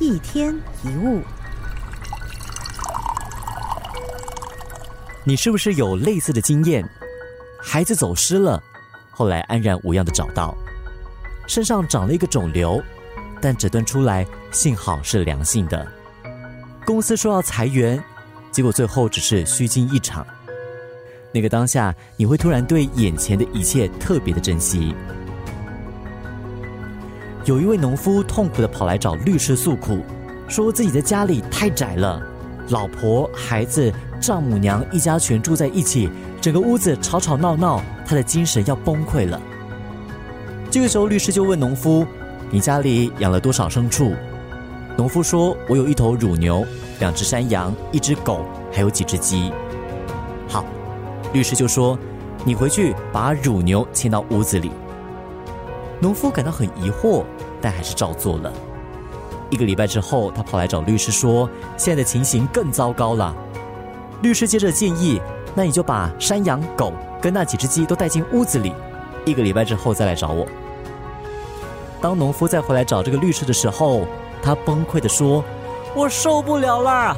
一天一物，你是不是有类似的经验？孩子走失了，后来安然无恙的找到，身上长了一个肿瘤，但诊断出来幸好是良性的。公司说要裁员，结果最后只是虚惊一场。那个当下，你会突然对眼前的一切特别的珍惜。有一位农夫痛苦的跑来找律师诉苦，说自己的家里太窄了，老婆、孩子、丈母娘一家全住在一起，整个屋子吵吵闹闹，他的精神要崩溃了。这个时候，律师就问农夫：“你家里养了多少牲畜？”农夫说：“我有一头乳牛，两只山羊，一只狗，还有几只鸡。”好，律师就说：“你回去把乳牛牵到屋子里。”农夫感到很疑惑，但还是照做了。一个礼拜之后，他跑来找律师说：“现在的情形更糟糕了。”律师接着建议：“那你就把山羊、狗跟那几只鸡都带进屋子里，一个礼拜之后再来找我。”当农夫再回来找这个律师的时候，他崩溃的说：“我受不了啦！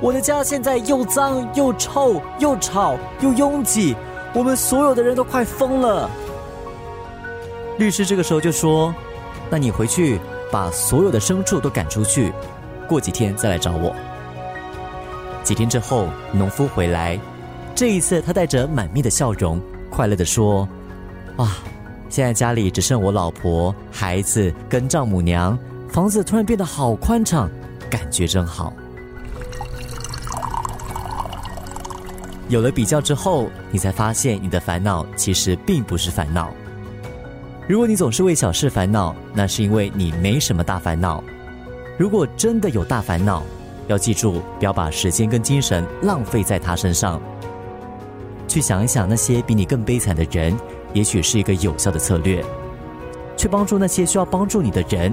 我的家现在又脏又臭又吵又拥挤，我们所有的人都快疯了。”律师这个时候就说：“那你回去把所有的牲畜都赶出去，过几天再来找我。”几天之后，农夫回来，这一次他带着满面的笑容，快乐的说：“哇，现在家里只剩我老婆、孩子跟丈母娘，房子突然变得好宽敞，感觉真好。”有了比较之后，你才发现你的烦恼其实并不是烦恼。如果你总是为小事烦恼，那是因为你没什么大烦恼。如果真的有大烦恼，要记住不要把时间跟精神浪费在他身上。去想一想那些比你更悲惨的人，也许是一个有效的策略。去帮助那些需要帮助你的人，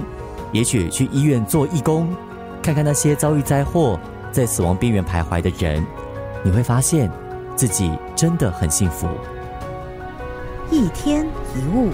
也许去医院做义工，看看那些遭遇灾祸、在死亡边缘徘徊的人，你会发现自己真的很幸福。一天一物。